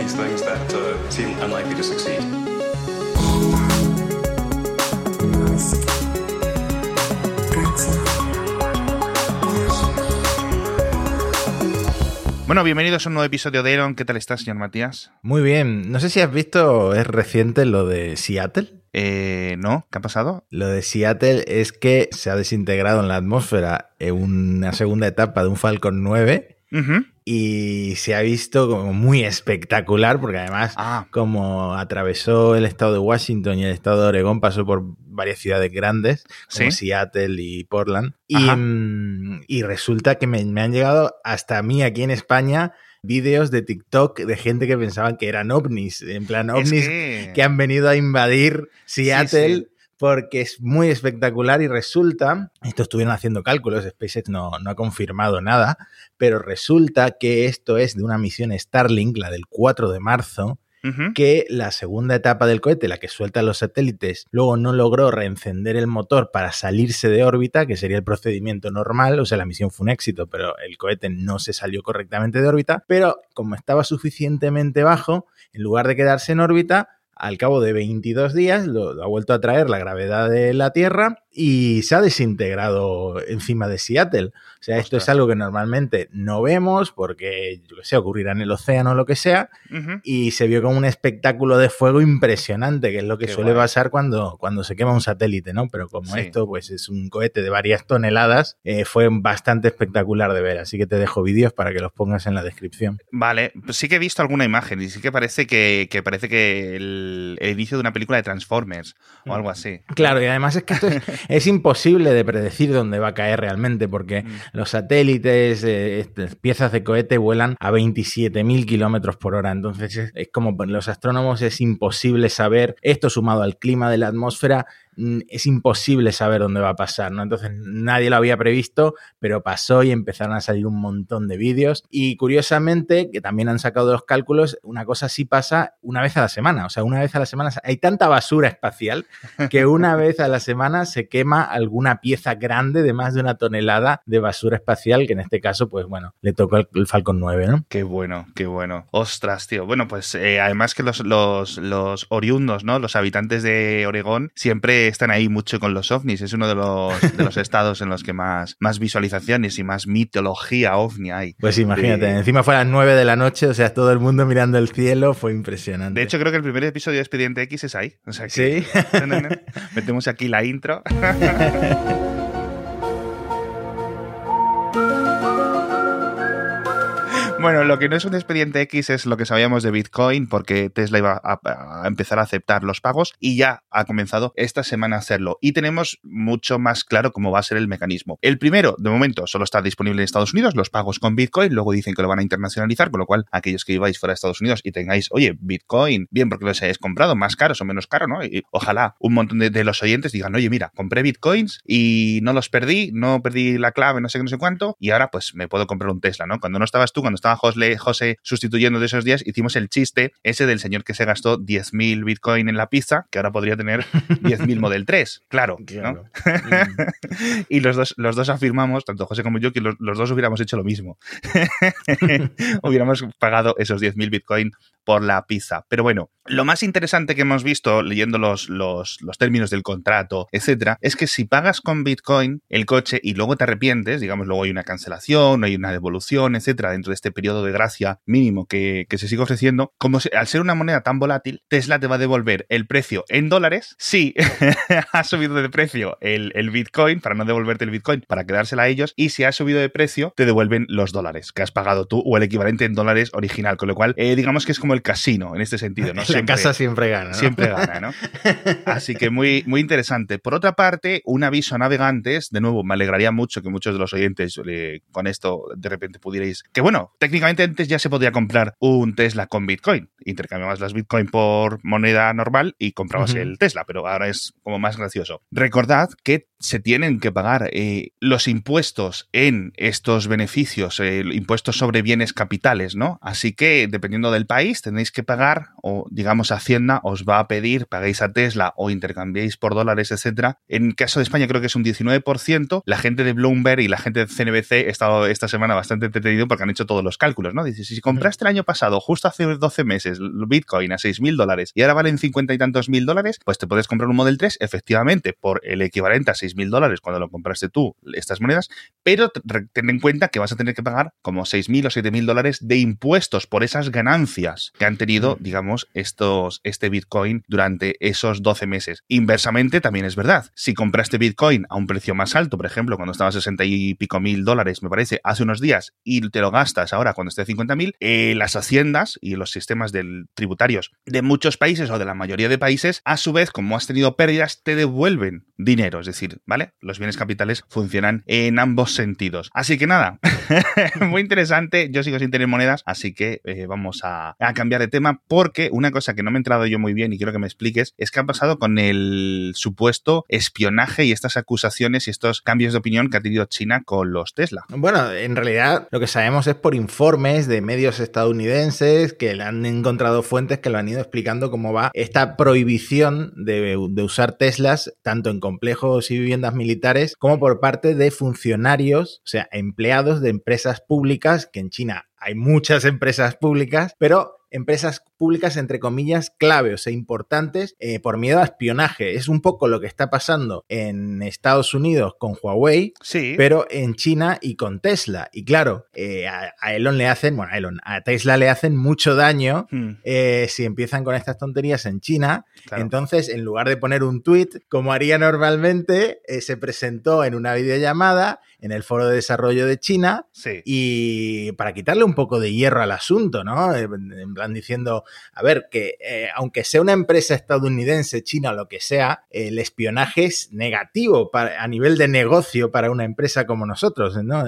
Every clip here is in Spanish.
these things that uh, seem unlikely to succeed. Bueno, bienvenidos a un nuevo episodio de Eron. ¿Qué tal estás, señor Matías? Muy bien. No sé si has visto, es reciente lo de Seattle. Eh, no, ¿qué ha pasado? Lo de Seattle es que se ha desintegrado en la atmósfera en una segunda etapa de un Falcon 9 Ujú. Y se ha visto como muy espectacular porque además Ah. como atravesó el estado de Washington y el estado de Oregón pasó por varias ciudades grandes como Sí. Seattle y Portland y, mm, y resulta que me, me han llegado hasta a mí aquí en España vídeos de TikTok de gente que pensaban que eran ovnis, en plan Es ovnis que- que han venido a invadir Seattle sí. Porque es muy espectacular y resulta, esto estuvieron haciendo cálculos, SpaceX no, no ha confirmado nada, pero resulta que esto es de una misión Starlink, la del 4 de marzo, que la segunda etapa del cohete, la que suelta los satélites, luego no logró reencender el motor para salirse de órbita, que sería el procedimiento normal, o sea, la misión fue un éxito, pero el cohete no se salió correctamente de órbita, pero como estaba suficientemente bajo, en lugar de quedarse en órbita, al cabo de 22 días lo, lo ha vuelto a traer la gravedad de la Tierra y se ha desintegrado encima de Seattle. O sea, esto es algo que normalmente no vemos porque, yo que sé, ocurrirá en el océano o lo que sea, y se vio como un espectáculo de fuego impresionante, que es lo que Qué suele guay. pasar cuando, cuando se quema un satélite, ¿no? Pero como Sí. esto pues es un cohete de varias toneladas, eh, fue bastante espectacular de ver, así que te dejo vídeos para que los pongas en la descripción. Vale, pues sí que he visto alguna imagen y sí que parece que, que parece que el, el inicio de una película de Transformers o algo así. Claro, y además es que esto es, es imposible de predecir dónde va a caer realmente, porque Mm. los satélites, eh, estas piezas de cohete vuelan a 27.000 kilómetros por hora. Entonces es, es como para los astrónomos es imposible saber, esto sumado al clima de la atmósfera, es imposible saber dónde va a pasar, ¿no? Entonces nadie lo había previsto, pero pasó y empezaron a salir un montón de vídeos. Y curiosamente, que también han sacado los cálculos, una cosa sí pasa una vez a la semana. O sea, una vez a la semana hay tanta basura espacial que una vez a la semana se quema alguna pieza grande de más de una tonelada de basura espacial, que en este caso, pues bueno, le tocó el Falcon 9, ¿no? Qué bueno, qué bueno. Ostras, tío. Bueno, pues eh, además que los, los, los oriundos, ¿no? Los habitantes de Oregón siempre están ahí mucho con los ovnis. Es uno de los, de los estados en los que más, más visualizaciones y más mitología ovni hay. Pues imagínate, De- encima fue a las 9 de la noche, o sea, todo el mundo mirando el cielo, fue impresionante. De hecho, creo que el primer episodio de Expediente X es ahí. O sea que sí. metemos aquí la intro. Bueno, lo que no es un expediente X es lo que sabíamos de Bitcoin, porque Tesla iba a, empezar a aceptar los pagos y ya ha comenzado esta semana a hacerlo. Y tenemos mucho más claro cómo va a ser el mecanismo. El primero, de momento, solo está disponible en Estados Unidos, los pagos con Bitcoin. Luego dicen que lo van a internacionalizar, con lo cual aquellos que ibais fuera de Estados Unidos y tengáis, oye, Bitcoin, bien porque los hayáis comprado, más caros o menos caro, ¿no? Y ojalá un montón de, de los oyentes digan, oye, mira, compré Bitcoins y no los perdí, no perdí la clave, no sé qué, no sé cuánto, y ahora pues me puedo comprar un Tesla, ¿no? Cuando no estabas tú, cuando estaba José, José sustituyendo de esos días, hicimos el chiste ese del señor que se gastó 10.000 Bitcoin en la pizza, que ahora podría tener 10.000 Model 3, claro, ¿no? Mm. y los dos, los dos afirmamos, tanto José como yo, que los, los dos hubiéramos hecho lo mismo. hubiéramos pagado esos 10.000 Bitcoin por la pizza. Pero bueno, lo más interesante que hemos visto leyendo los, los, los términos del contrato, etcétera, es que si pagas con Bitcoin el coche y luego te arrepientes, digamos, luego hay una cancelación, hay una devolución, etcétera, dentro de este periodo de gracia mínimo que, que se sigue ofreciendo, como se- al ser una moneda tan volátil, Tesla te va a devolver el precio en dólares si ha subido de precio el, el Bitcoin, para no devolverte el Bitcoin, para quedársela a ellos, y si ha subido de precio, te devuelven los dólares que has pagado tú o el equivalente en dólares original, con lo cual, eh, digamos que es como el casino en este sentido, ¿no? La Siempre- casa siempre gana, ¿no? Siempre gana, ¿no? Así que muy, muy interesante. Por otra parte, un aviso a navegantes, de nuevo, me alegraría mucho que muchos de los oyentes eh, con esto de repente pudierais... Que bueno, técnicamente antes ya se podía comprar un Tesla con Bitcoin. Intercambiabas las Bitcoin por moneda normal y comprabas el Tesla, pero ahora es como más gracioso. Recordad que se tienen que pagar eh, los impuestos en estos beneficios, eh, impuestos sobre bienes capitales, ¿no? Así que dependiendo del país tenéis que pagar o digamos Hacienda os va a pedir paguéis a Tesla o intercambiéis por dólares, etcétera. En caso de España creo que es un 19%. La gente de Bloomberg y la gente de CNBC he estado esta semana bastante entretenido porque han hecho todos los cálculos, ¿no? Dice, si compraste el año pasado, justo hace 12 meses, Bitcoin a 6.000 dólares y ahora valen 50 y tantos mil dólares, pues te puedes comprar un Model 3 efectivamente por el equivalente a 6.000 dólares cuando lo compraste tú, estas monedas, pero ten en cuenta que vas a tener que pagar como 6.000 o 7.000 dólares de impuestos por esas ganancias que han tenido, digamos, estos, este Bitcoin durante esos 12 meses. Inversamente también es verdad. Si compraste Bitcoin a un precio más alto, por ejemplo, cuando estaba a 60 y pico mil dólares, me parece, hace unos días, y te lo gastas ahora cuando esté a 50 mil, eh, las haciendas y los sistemas del, tributarios de muchos países o de la mayoría de países, a su vez, como has tenido pérdidas, te devuelven dinero. Es decir, ¿vale? Los bienes capitales funcionan en ambos Así que nada, muy interesante. Yo sigo sin tener monedas, así que eh, vamos a, cambiar de tema porque una cosa que no me he entrado yo muy bien y quiero que me expliques es qué ha pasado con el supuesto espionaje y estas acusaciones y estos cambios de opinión que ha tenido China con los Tesla. Bueno, en realidad lo que sabemos es por informes de medios estadounidenses que le han encontrado fuentes que lo han ido explicando cómo va esta prohibición de usar Teslas tanto en complejos y viviendas militares como por parte de funcionarios, o sea, empleados de empresas públicas que en China hay muchas empresas públicas, pero empresas públicas, entre comillas, claves e importantes eh, por miedo a espionaje. Es un poco lo que está pasando en Estados Unidos con Huawei, sí. pero en China y con Tesla. Y claro, eh, a, Elon le hacen, bueno, a Elon, a Tesla le hacen mucho daño hmm. eh, si empiezan con estas tonterías en China. Entonces, en lugar de poner un tweet, como haría normalmente, se presentó en una videollamada en el Foro de Desarrollo de China y para quitarle un poco de hierro al asunto, ¿no? En plan diciendo, a ver, que eh, aunque sea una empresa estadounidense, china o lo que sea, el espionaje es negativo para, a nivel de negocio para una empresa como nosotros, ¿no?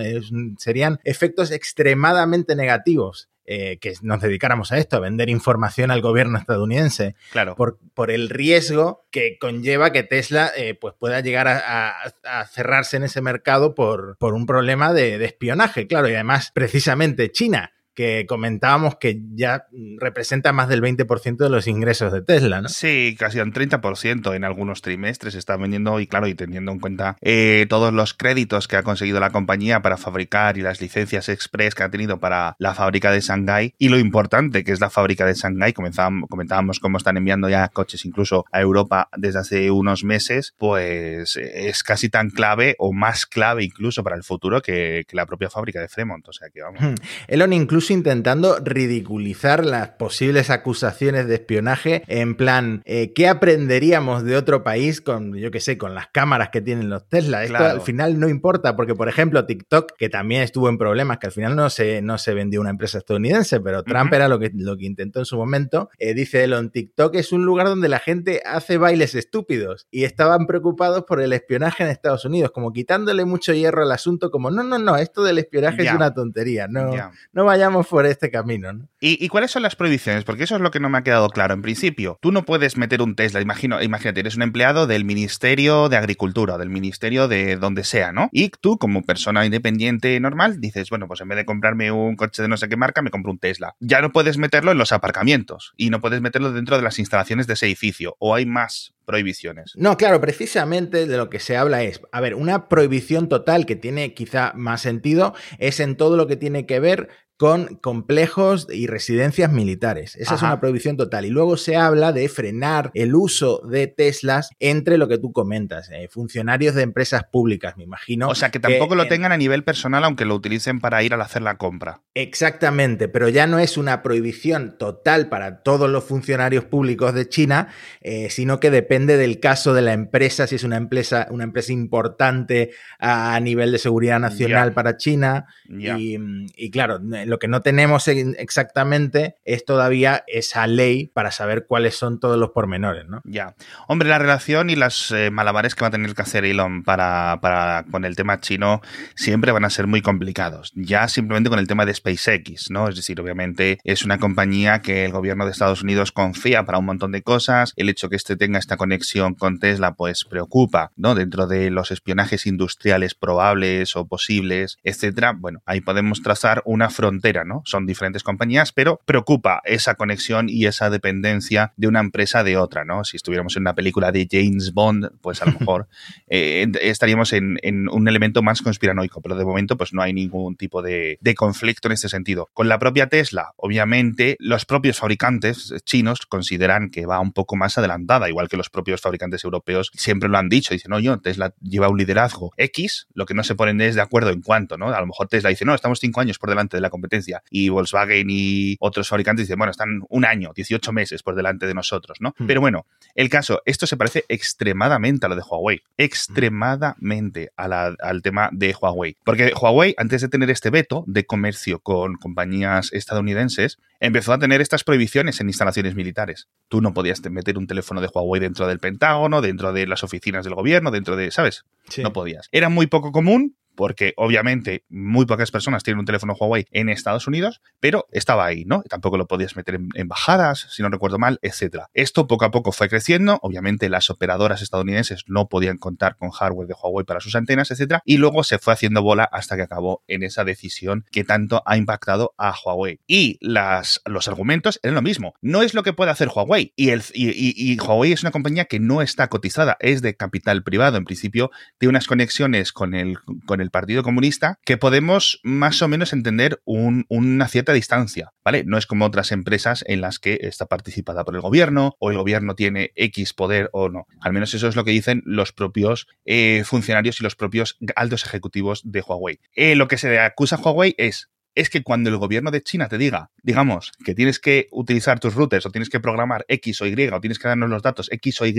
serían efectos extremadamente negativos. Eh, que nos dedicáramos a esto, a vender información al gobierno estadounidense, claro. por, por el riesgo que conlleva que Tesla eh, pues pueda llegar a, cerrarse en ese mercado por, por un problema de, de espionaje, claro, y además precisamente China que comentábamos que ya representa más del 20% de los ingresos de Tesla, ¿no? Sí, casi un 30% en algunos trimestres está vendiendo y claro, y teniendo en cuenta eh, todos los créditos que ha conseguido la compañía para fabricar y las licencias express que ha tenido para la fábrica de Shanghái y lo importante que es la fábrica de Shanghái, comentábamos cómo están enviando ya coches incluso a Europa desde hace unos meses, pues es casi tan clave o más clave incluso para el futuro que, que la propia fábrica de Fremont, o sea que vamos. Hmm. Elon incluso intentando ridiculizar las posibles acusaciones de espionaje en plan, eh, ¿qué aprenderíamos de otro país con, yo qué sé, con las cámaras que tienen los Tesla? Esto al final no importa, porque por ejemplo TikTok, que también estuvo en problemas, que al final no se, no se vendió una empresa estadounidense, pero Trump era lo que, lo que intentó en su momento, eh, dice Elon, TikTok es un lugar donde la gente hace bailes estúpidos y estaban preocupados por el espionaje en Estados Unidos, como quitándole mucho hierro al asunto, como no, no, no, esto del espionaje es una tontería, no, no vayamos por este camino. ¿no? ¿Y, cuáles son las prohibiciones? Porque eso es lo que no me ha quedado claro. En principio, tú no puedes meter un Tesla, imagino, imagínate, eres un empleado del Ministerio de Agricultura, del Ministerio de donde sea, ¿no? Y tú, como persona independiente normal, dices, bueno, pues en vez de comprarme un coche de no sé qué marca, me compro un Tesla. Ya no puedes meterlo en los aparcamientos y no puedes meterlo dentro de las instalaciones de ese edificio. O hay más prohibiciones. No, claro, precisamente de lo que se habla es, a ver, una prohibición total que tiene quizá más sentido es en todo lo que tiene que ver con complejos y residencias militares. Esa es una prohibición total. Y luego se habla de frenar el uso de Teslas entre lo que tú comentas, eh, funcionarios de empresas públicas, me imagino. O sea, que tampoco lo tengan a nivel personal, aunque lo utilicen para ir a hacer la compra. Exactamente, pero ya no es una prohibición total para todos los funcionarios públicos de China, eh, sino que depende del caso de la empresa, si es una empresa, una empresa importante a, nivel de seguridad nacional para China. Y, y claro, lo que no tenemos exactamente es todavía esa ley para saber cuáles son todos los pormenores, ¿no? Ya. Hombre, la relación y las eh, malabares que va a tener que hacer Elon para, para, con el tema chino siempre van a ser muy complicados. Ya simplemente con el tema de SpaceX, ¿no? Es decir, obviamente es una compañía que el gobierno de Estados Unidos confía para un montón de cosas. El hecho que este tenga esta conexión con Tesla pues preocupa, ¿no? Dentro de los espionajes industriales probables o posibles, etcétera, bueno, ahí podemos trazar una frontera, ¿no? Son diferentes compañías, pero preocupa esa conexión y esa dependencia de una empresa de otra, ¿no? Si estuviéramos en una película de James Bond, pues a lo mejor eh, estaríamos en, un elemento más conspiranoico, pero de momento pues no hay ningún tipo de, de conflicto en este sentido. Con la propia Tesla, obviamente, los propios fabricantes chinos consideran que va un poco más adelantada, igual que los propios fabricantes europeos siempre lo han dicho, dicen, no, yo, Tesla lleva un liderazgo X, lo que no se ponen es de acuerdo en cuanto, ¿no? A lo mejor Tesla dice, no, estamos cinco años por delante de la competencia, y Volkswagen y otros fabricantes dicen, bueno, están un año, 18 meses por delante de nosotros, ¿no? Hmm. Pero bueno, el caso, esto se parece extremadamente a lo de Huawei, extremadamente al tema de Huawei, porque Huawei, antes de tener este veto de comercio con compañías estadounidenses, empezó a tener estas prohibiciones en instalaciones militares. Tú no podías meter un teléfono de Huawei dentro del Pentágono, dentro de las oficinas del gobierno, dentro de, ¿sabes? No podías. Era muy poco común, porque obviamente muy pocas personas tienen un teléfono Huawei en Estados Unidos, pero estaba ahí, ¿no? Tampoco lo podías meter en embajadas, si no recuerdo mal, etcétera. Esto poco a poco fue creciendo, obviamente las operadoras estadounidenses no podían contar con hardware de Huawei para sus antenas, etcétera, y luego se fue haciendo bola hasta que acabó en esa decisión que tanto ha impactado a Huawei. Y las, los argumentos eran lo mismo. No es lo que puede hacer Huawei, y, Huawei es una compañía que no está cotizada, es de capital privado, en principio tiene unas conexiones con el Partido Comunista que podemos más o menos entender una cierta distancia, ¿vale? No es como otras empresas en las que está participada por el gobierno o el gobierno tiene X poder o no. Al menos eso es lo que dicen los propios eh, funcionarios y los propios altos ejecutivos de Huawei. Eh, lo que se acusa a Huawei es es que cuando el gobierno de China te diga, digamos, que tienes que utilizar tus routers o tienes que programar X o Y o tienes que darnos los datos X o Y,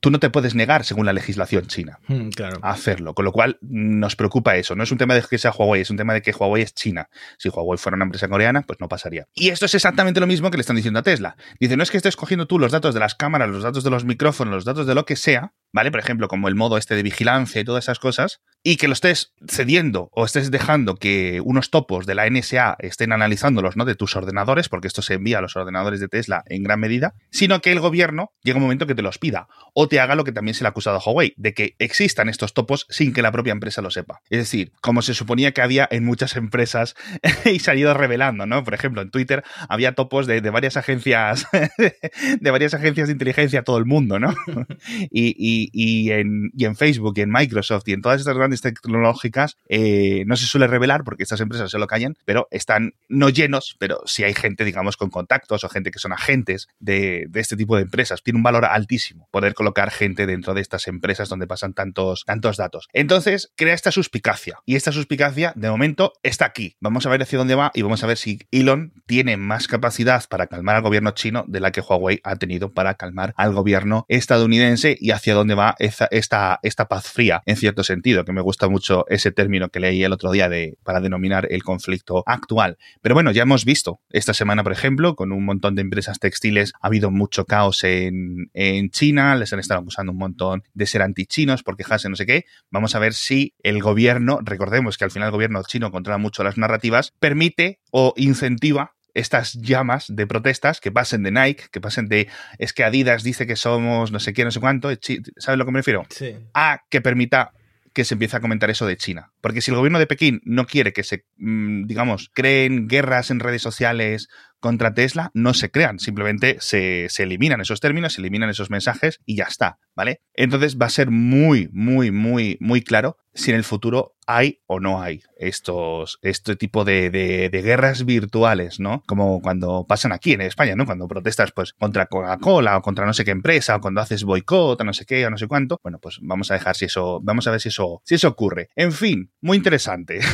tú no te puedes negar, según la legislación china, hmm, a hacerlo. Con lo cual nos preocupa eso. No es un tema de que sea Huawei, es un tema de que Huawei es China. Si Huawei fuera una empresa coreana, pues no pasaría. Y esto es exactamente lo mismo que le están diciendo a Tesla. Dice, no es que estés cogiendo tú los datos de las cámaras, los datos de los micrófonos, los datos de lo que sea, ¿vale? Por ejemplo, como el modo este de vigilancia y todas esas cosas, y que lo estés cediendo o estés dejando que unos topos de la NSA estén analizándolos, ¿no? De tus ordenadores, porque esto se envía a los ordenadores de Tesla en gran medida, sino que el gobierno llega un momento que te los pida o te haga lo que también se le ha acusado a Huawei, de que existan estos topos sin que la propia empresa lo sepa. Es decir, como se suponía que había en muchas empresas y se ha ido revelando, ¿no? Por ejemplo, en Twitter había topos de, varias agencias, de varias agencias de inteligencia a todo el mundo, ¿no? y, en, y en Facebook y en Microsoft y en todas estas grandes tecnológicas eh, no se suele revelar porque estas empresas se lo callan, pero están no llenos, pero si hay gente, digamos, con contactos o gente que son agentes de, este tipo de empresas. Tiene un valor altísimo poder colocar gente dentro de estas empresas donde pasan tantos, tantos datos. Entonces, crea esta suspicacia. Y esta suspicacia, de momento, está aquí. Vamos a ver hacia dónde va y vamos a ver si Elon tiene más capacidad para calmar al gobierno chino de la que Huawei ha tenido para calmar al gobierno estadounidense y hacia dónde va esta, esta, esta paz fría, en cierto sentido, que me gusta mucho ese término que leí el otro día de, para denominar el conflicto actual. Pero bueno, ya hemos visto esta semana, por ejemplo, con un montón de empresas textiles, ha habido mucho caos en, en China, les han estado acusando un montón de ser antichinos por quejarse no sé qué. Vamos a ver si el gobierno, recordemos que al final el gobierno chino controla mucho las narrativas, permite o incentiva estas llamas de protestas que pasen de Nike, que pasen de es que Adidas dice que somos no sé qué, no sé cuánto, ¿sabes lo que me refiero? Sí. A que permita que se empiece a comentar eso de China. Porque si el gobierno de Pekín no quiere que se, mm, digamos, creen guerras en redes sociales contra Tesla, no se crean, simplemente se, se, eliminan esos términos, se eliminan esos mensajes y ya está, ¿vale? Entonces va a ser muy, muy, muy, muy claro si en el futuro hay o no hay estos, este tipo de, de, guerras virtuales, ¿no? Como cuando pasan aquí en España, ¿no? Cuando protestas pues contra Coca-Cola o contra no sé qué empresa o cuando haces boicot o no sé qué o no sé cuánto. Bueno, pues vamos a dejar si eso, vamos a ver si eso, si eso ocurre. En fin, muy interesante.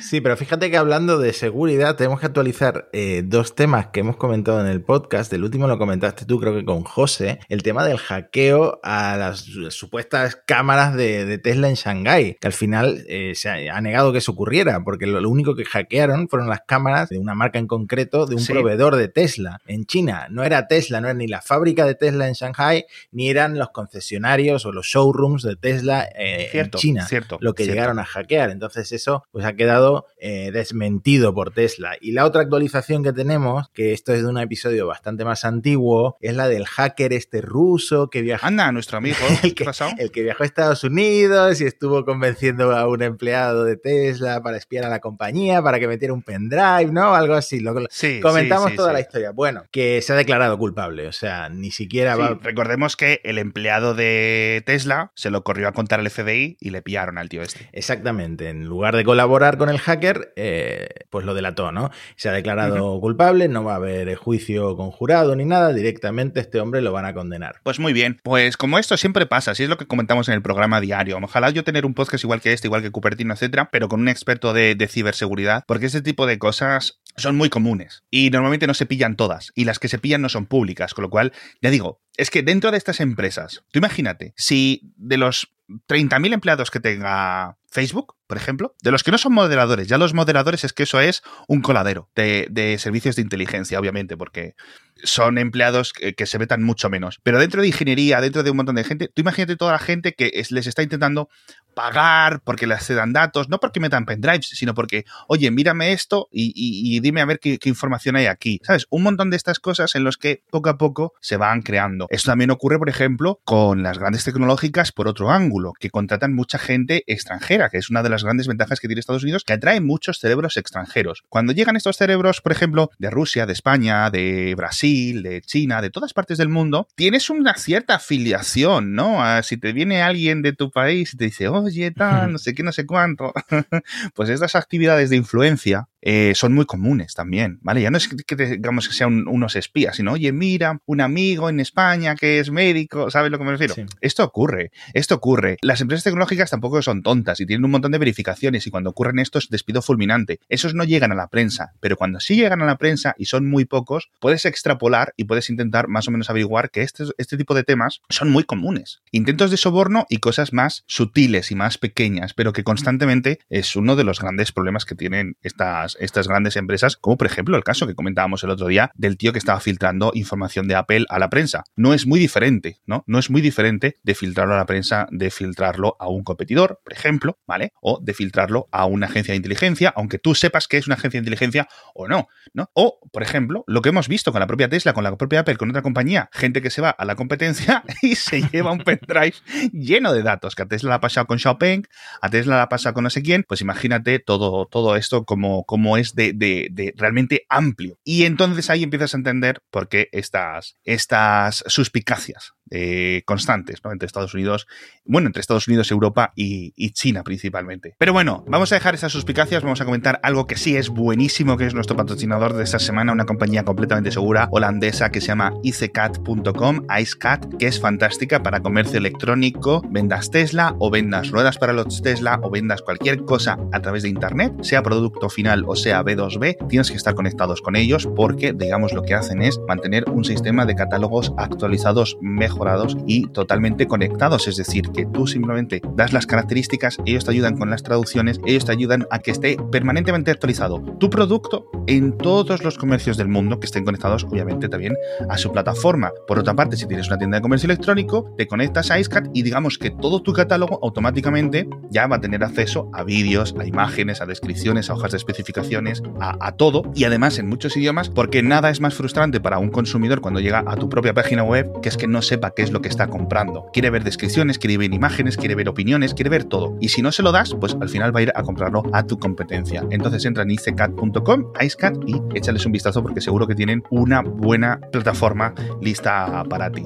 Sí, pero fíjate que hablando de seguridad tenemos que actualizar eh, dos temas que hemos comentado en el podcast. El último lo comentaste tú, creo que con José, el tema del hackeo a las supuestas cámaras de, de Tesla en Shanghái, que al final eh, se ha, negado que eso ocurriera, porque lo, único que hackearon fueron las cámaras de una marca en concreto de un proveedor de Tesla en China. No era Tesla, no era ni la fábrica de Tesla en Shanghai, ni eran los concesionarios o los showrooms de Tesla eh, en China cierto, lo que llegaron a hackear. Entonces eso pues ha quedado eh, desmentido por Tesla. Y la otra actualización información que tenemos, que esto es de un episodio bastante más antiguo, es la del hacker este ruso que viajó. Anda, nuestro amigo. el, que, el que viajó a Estados Unidos y estuvo convenciendo a un empleado de Tesla para espiar a la compañía, para que metiera un pendrive, ¿no? Algo así. Lo, sí, comentamos toda la historia. Bueno, que se ha declarado culpable, o sea, ni siquiera va. Recordemos que el empleado de Tesla se lo corrió a contar al FBI y le pillaron al tío este. Exactamente. En lugar de colaborar con el hacker, eh, pues lo delató, ¿no? Se ha declarado culpable, no va a haber juicio conjurado ni nada, directamente este hombre lo van a condenar. Pues muy bien, pues como esto siempre pasa, si es lo que comentamos en el programa diario, ojalá yo tener un podcast igual que este, igual que Cupertino, etcétera, pero con un experto de, de ciberseguridad, porque ese tipo de cosas son muy comunes y normalmente no se pillan todas y las que se pillan no son públicas, con lo cual, ya digo, es que dentro de estas empresas, tú imagínate, si de los 30.000 empleados que tenga Facebook, por ejemplo, de los que no son moderadores, ya los moderadores es que eso es un coladero de, servicios de inteligencia, obviamente, porque son empleados que, se vetan mucho menos. Pero dentro de ingeniería, dentro de un montón de gente, tú imagínate toda la gente que les está intentando pagar porque les dan datos, no porque metan pendrives, sino porque, oye, mírame esto y, dime a ver qué, información hay aquí. ¿Sabes? Un montón de estas cosas en los que poco a poco se van creando. Esto también ocurre, por ejemplo, con las grandes tecnológicas por otro ángulo, que contratan mucha gente extranjera, que es una de las grandes ventajas que tiene Estados Unidos, que atrae muchos cerebros extranjeros. Cuando llegan estos cerebros, por ejemplo, de Rusia, de España, de Brasil, de China, de todas partes del mundo, tienes una cierta afiliación, ¿no? si te viene alguien de tu país y te dice, oye, tal, no sé qué, no sé cuánto, pues estas actividades de influencia eh, son muy comunes también, ¿vale? Ya no es que digamos que sean unos espías, sino, oye, mira, un amigo en España que es médico, ¿sabes lo que me refiero? Esto ocurre, esto ocurre. Las empresas tecnológicas tampoco son tontas y tienen un montón de verificaciones y cuando ocurren estos, despido fulminante. Esos no llegan a la prensa, pero cuando sí llegan a la prensa y son muy pocos, puedes extrapolar y puedes intentar más o menos averiguar que este, este tipo de temas son muy comunes. Intentos de soborno y cosas más sutiles y más pequeñas, pero que constantemente es uno de los grandes problemas que tienen estas estas, grandes empresas, como por ejemplo el caso que comentábamos el otro día del tío que estaba filtrando información de Apple a la prensa. No es muy diferente, ¿no? No es muy diferente de filtrarlo a la prensa, de filtrarlo a un competidor, por ejemplo, ¿vale? O de filtrarlo a una agencia de inteligencia, aunque tú sepas que es una agencia de inteligencia o no, ¿no? O, por ejemplo, lo que hemos visto con la propia Tesla, con la propia Apple, con otra compañía, gente que se va a la competencia y se lleva un pendrive lleno de datos, que a Tesla la ha pasado con Xiaopeng, a Tesla la ha pasado con no sé quién, pues imagínate todo, todo esto como, como como es de, realmente amplio. Y entonces ahí empiezas a entender por qué estas, estas suspicacias eh, constantes entre Estados Unidos, bueno, entre Estados Unidos, Europa y, China principalmente. Pero bueno, vamos a dejar esas suspicacias, vamos a comentar algo que sí es buenísimo, que es nuestro patrocinador de esta semana, una compañía completamente segura holandesa que se llama icecat.com, icecat, que es fantástica para comercio electrónico, vendas Tesla o vendas ruedas para los Tesla o vendas cualquier cosa a través de Internet, sea producto final o sea B2B, tienes que estar conectados con ellos porque, digamos, lo que hacen es mantener un sistema de catálogos actualizados mejor y totalmente conectados. Es decir, que tú simplemente das las características, ellos te ayudan con las traducciones, ellos te ayudan a que esté permanentemente actualizado tu producto en todos los comercios del mundo que estén conectados, obviamente, también a su plataforma. Por otra parte, si tienes una tienda de comercio electrónico, te conectas a IceCat y digamos que todo tu catálogo automáticamente ya va a tener acceso a vídeos, a imágenes, a descripciones, a hojas de especificaciones, a, a todo y además en muchos idiomas, porque nada es más frustrante para un consumidor cuando llega a tu propia página web que es que no sepa qué es lo que está comprando. Quiere ver descripciones, quiere ver imágenes, quiere ver opiniones, quiere ver todo. Y si no se lo das, pues al final va a ir a comprarlo a tu competencia. Entonces entra en icecat.com, icecat, y échales un vistazo porque seguro que tienen una buena plataforma lista para ti.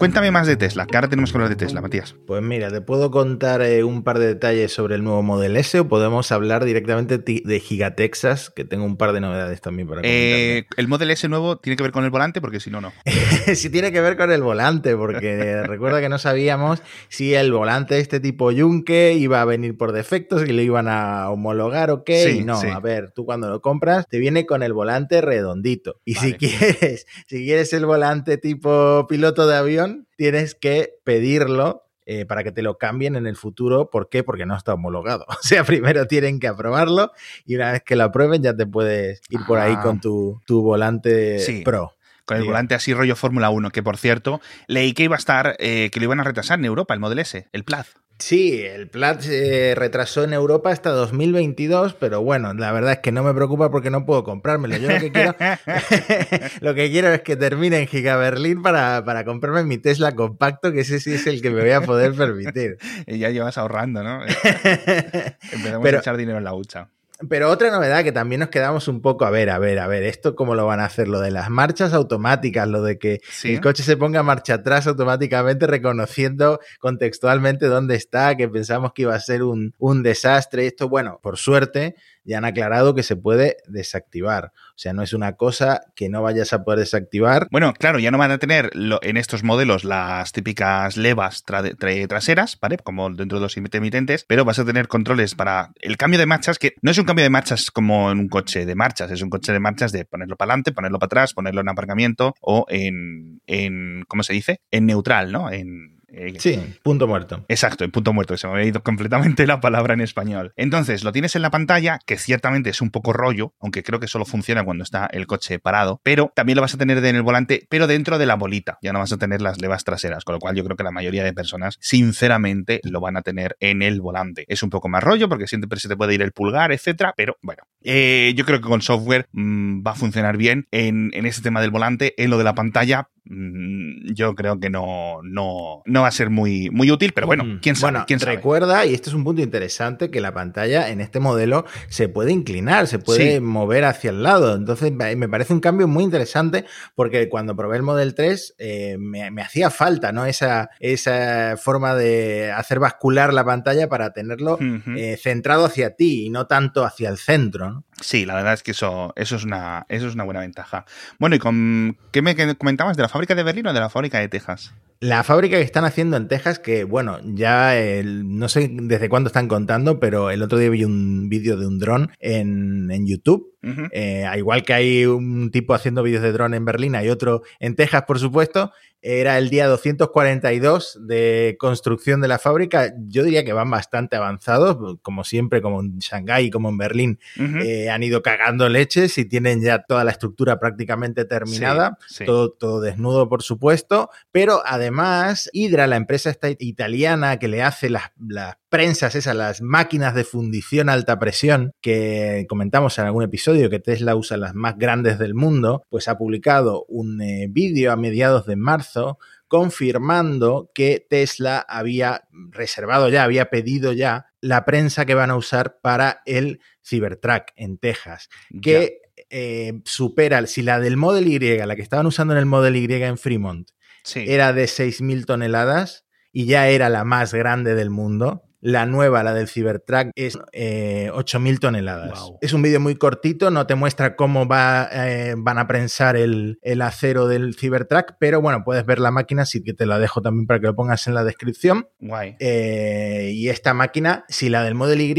Cuéntame más de Tesla, que ahora tenemos que hablar de Tesla, Matías. Pues mira, te puedo contar eh, un par de detalles sobre el nuevo Model S o podemos hablar directamente de Gigatexas, que tengo un par de novedades también para eh, El Model S nuevo tiene que ver con el volante, porque si no, no. sí tiene que ver con el volante, porque recuerda que no sabíamos si el volante este tipo Yunque iba a venir por defecto, si lo iban a homologar o qué. y no, a ver, tú cuando lo compras te viene con el volante redondito. Y si quieres, si quieres el volante tipo piloto de avión, tienes que pedirlo eh, para que te lo cambien en el futuro. ¿Por qué? Porque no está homologado. O sea, primero tienen que aprobarlo y una vez que lo aprueben ya te puedes ir por ahí con ah. tu, tu volante Pro. Con el volante así rollo Fórmula 1, que por cierto, leí que iba a estar, eh, que lo iban a retrasar en Europa, el Model S, el Plaid. Sí, el Plaid se retrasó en Europa hasta 2022, pero bueno, la verdad es que no me preocupa porque no puedo comprármelo. Yo lo que quiero, lo que quiero es que termine en Giga Berlín para, para comprarme mi Tesla compacto, que ese sí es el que me voy a poder permitir. y ya llevas ahorrando, ¿no? Empezamos a echar dinero en la hucha. Pero otra novedad que también nos quedamos un poco a ver, a ver, a ver, esto cómo lo van a hacer, lo de las marchas automáticas, lo de que el coche se ponga marcha atrás automáticamente reconociendo contextualmente dónde está, que pensamos que iba a ser un, un desastre. Esto, bueno, por suerte, ya han aclarado que se puede desactivar. O sea, no es una cosa que no vayas a poder desactivar. Bueno, claro, ya no van a tener en estos modelos las típicas levas traseras, ¿vale? Como dentro de los intermitentes, pero vas a tener controles para el cambio de marchas, que no es un cambio de marchas como en un coche de marchas, es un coche de marchas de ponerlo para adelante, ponerlo para atrás, ponerlo en aparcamiento o en, en ¿cómo se dice? En neutral, ¿no? En eh, sí, punto muerto. Exacto, en punto muerto, se me había ido completamente la palabra en español. Entonces, lo tienes en la pantalla, que ciertamente es un poco rollo, aunque creo que solo funciona cuando está el coche parado, pero también lo vas a tener en el volante, pero dentro de la bolita, ya no vas a tener las levas traseras, con lo cual yo creo que la mayoría de personas, sinceramente, lo van a tener en el volante. Es un poco más rollo, porque siempre se te puede ir el pulgar, etcétera, pero bueno, eh, yo creo que con software mm, va a funcionar bien en, en ese tema del volante, en lo de la pantalla, yo creo que no, no, no va a ser muy, muy útil, pero bueno, quién sabe. Bueno, quién recuerda, y este es un punto interesante, que la pantalla en este modelo se puede inclinar, se puede mover hacia el lado. Entonces, me parece un cambio muy interesante porque cuando probé el Model 3 eh, me, hacía falta, ¿no? Esa, esa forma de hacer bascular la pantalla para tenerlo eh, centrado hacia ti y no tanto hacia el centro, ¿no? Sí, la verdad es que eso, eso, es una, eso es una buena ventaja. Bueno, ¿y con qué me comentabas de la fábrica de Berlín o de la fábrica de Texas? La fábrica que están haciendo en Texas, que bueno, ya no sé desde cuándo están contando, pero el otro día vi un vídeo de un dron en, en YouTube eh, igual que hay un tipo haciendo vídeos de dron en Berlín, hay otro en Texas, por supuesto. Era el día 242 de construcción de la fábrica. Yo diría que van bastante avanzados, como siempre, como en Shanghái como en Berlín. Eh, han ido cagando leches y tienen ya toda la estructura prácticamente terminada. Todo, todo desnudo, por supuesto. Pero además, Hydra, la empresa esta italiana que le hace las, las prensas esas, las máquinas de fundición a alta presión que comentamos en algún episodio que Tesla usa las más grandes del mundo, pues ha publicado un eh, vídeo a mediados de marzo confirmando que Tesla había reservado ya, había pedido ya la prensa que van a usar para el Cybertruck en Texas, que eh, supera, si la del Model Y, la que estaban usando en el Model Y en Fremont, era de 6.000 toneladas y ya era la más grande del mundo, la nueva, la del Cybertruck, es eh, 8.000 toneladas. Es un vídeo muy cortito, no te muestra cómo va, eh, van a prensar el, acero del Cybertruck, pero bueno, puedes ver la máquina, así que te la dejo también para que lo pongas en la descripción. Guay. Eh, y esta máquina, si la del Model Y,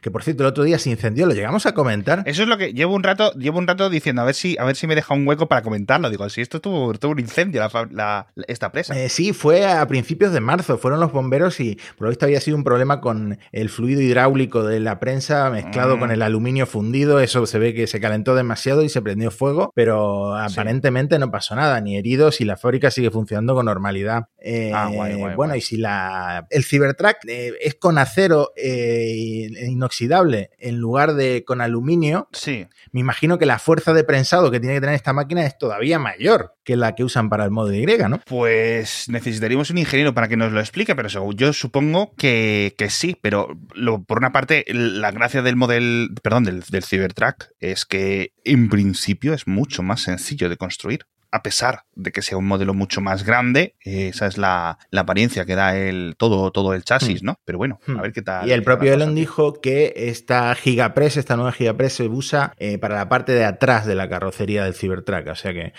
que por cierto el otro día se incendió, lo llegamos a comentar. Eso es lo que llevo un rato, llevo un rato diciendo, a ver si, a ver si me deja un hueco para comentarlo. Digo, si esto tuvo, tuvo un incendio, la, esta presa. Eh, sí, fue a principios de marzo, fueron los bomberos y por lo visto había sido un problema con el fluido hidráulico de la prensa mezclado con el aluminio fundido. Eso se ve que se calentó demasiado y se prendió fuego, pero aparentemente no pasó nada, ni heridos y la fábrica sigue funcionando con normalidad. Eh, ah, bueno, y si la el Cybertruck eh, es con acero eh, inoxidable en lugar de con aluminio, sí. me imagino que la fuerza de prensado que tiene que tener esta máquina es todavía mayor que la que usan para el modo Y, ¿no? Pues necesitaríamos un ingeniero para que nos lo explique, pero yo supongo que, sí, pero por una parte, la gracia del modelo, perdón, del, del Cybertruck es que en principio es mucho más sencillo de construir a pesar de que sea un modelo mucho más grande, esa es la, apariencia que da el, todo, todo el chasis, hmm. ¿no? Pero bueno, a hmm. ver qué tal. Y el propio Elon dijo que esta Gigapress, esta nueva Gigapress se usa eh, para la parte de atrás de la carrocería del Cybertruck. O sea que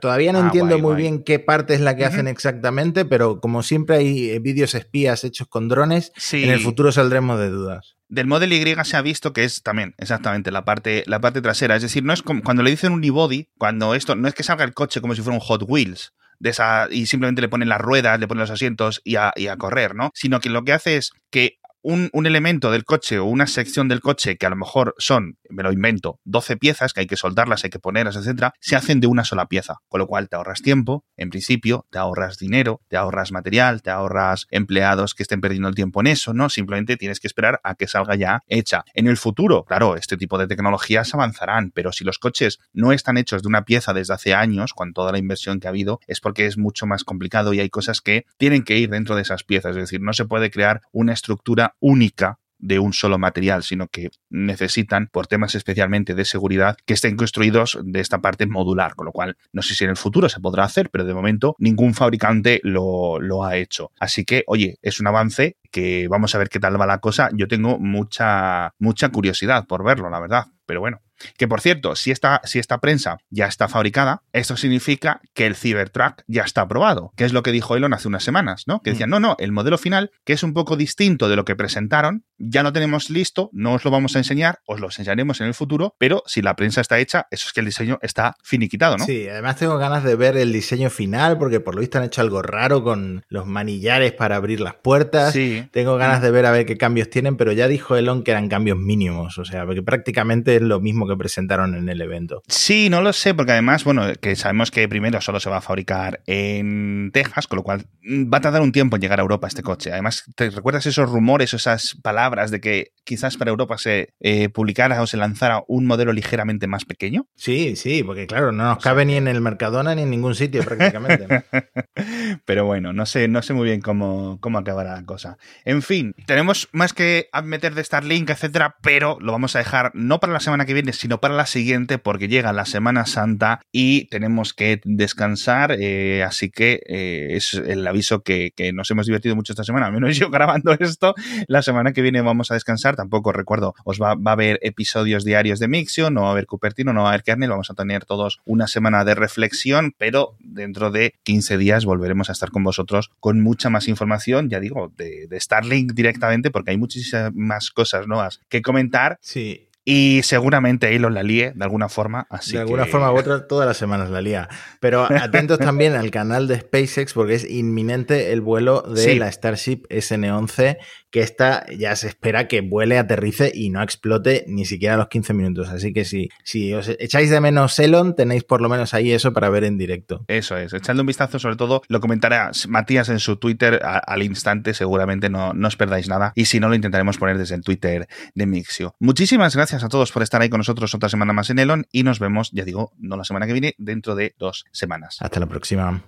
todavía no ah, entiendo muy bien qué parte es la que hacen exactamente, pero como siempre hay eh, vídeos espías hechos con drones, en el futuro saldremos de dudas. Del Model Y se ha visto que es también exactamente la parte, la parte trasera. Es decir, no es como, cuando le dicen un unibody, cuando esto no es que salga el coche como si fuera un Hot Wheels. De esa, y simplemente le ponen las ruedas, le ponen los asientos y a correr, ¿no? Sino que lo que hace es que un, elemento del coche o una sección del coche que a lo mejor son, me lo invento, 12 piezas que hay que soldarlas, hay que ponerlas, etcétera, se hacen de una sola pieza, con lo cual te ahorras tiempo, en principio, te ahorras dinero, te ahorras material, te ahorras empleados que estén perdiendo el tiempo en eso, ¿no? Simplemente tienes que esperar a que salga ya hecha. En el futuro, claro, este tipo de tecnologías avanzarán, pero si los coches no están hechos de una pieza desde hace años, con toda la inversión que ha habido, es porque es mucho más complicado y hay cosas que tienen que ir dentro de esas piezas. Es decir, no se puede crear una estructura única de un solo material, sino que necesitan, por temas especialmente de seguridad, que estén construidos de esta parte modular, con lo cual no sé si en el futuro se podrá hacer, pero de momento ningún fabricante lo, lo ha hecho. Así que, oye, es un avance que vamos a ver qué tal va la cosa. Yo tengo mucha, mucha curiosidad por verlo, la verdad. Pero bueno, que por cierto, si esta, si esta prensa ya está fabricada, esto significa que el Cybertruck ya está aprobado, que es lo que dijo Elon hace unas semanas, ¿no? Que decía, no, no, el modelo final, que es un poco distinto de lo que presentaron, ya lo tenemos listo, no os lo vamos a enseñar, os lo enseñaremos en el futuro, pero si la prensa está hecha, eso es que el diseño está finiquitado, ¿no? Sí, además tengo ganas de ver el diseño final, porque por lo visto han hecho algo raro con los manillares para abrir las puertas. Sí. Tengo ganas de ver a ver qué cambios tienen, pero ya dijo Elon que eran cambios mínimos, o sea, porque prácticamente es lo mismo que presentaron en el evento. Sí, no lo sé, porque además, bueno, que sabemos que primero solo se va a fabricar en Texas, con lo cual mm, va a tardar un tiempo en llegar a Europa este coche. Además, ¿te recuerdas esos rumores, esas palabras de que quizás para Europa se eh, publicara o se lanzara un modelo ligeramente más pequeño? Sí, sí, porque claro, no nos cabe ni en el Mercadona ni en ningún sitio prácticamente. Pero bueno, no sé, no sé muy bien cómo, cómo acabará la cosa. En fin, tenemos más que meter de Starlink, etcétera, pero lo vamos a dejar no para la semana que viene, sino para la siguiente, porque llega la Semana Santa y tenemos que descansar. Eh, así que eh, es el aviso que, nos hemos divertido mucho esta semana, al menos yo grabando esto. La semana que viene vamos a descansar. Tampoco recuerdo, os va, a haber episodios diarios de Mixio, no va a haber Cupertino, no va a haber Kernel. Vamos a tener todos una semana de reflexión, pero dentro de 15 días volveremos a estar con vosotros con mucha más información, ya digo, de, de Starlink directamente, porque hay muchísimas cosas nuevas que comentar. Sí. Y seguramente Elon la líe de alguna forma. Así de alguna forma u otra, todas las semanas la lía. Pero atentos también al canal de SpaceX porque es inminente el vuelo de la Starship SN11 que esta ya se espera que vuele, aterrice y no explote ni siquiera a los 15 minutos. Así que si, si os echáis de menos Elon, tenéis por lo menos ahí eso para ver en directo. Eso es, echadle un vistazo, sobre todo lo comentará Matías en su Twitter al instante, seguramente no, no os perdáis nada. Y si no, lo intentaremos poner desde el Twitter de Mixio. Muchísimas gracias a todos por estar ahí con nosotros otra semana más en Elon y nos vemos, ya digo, no la semana que viene, dentro de dos semanas. Hasta la próxima.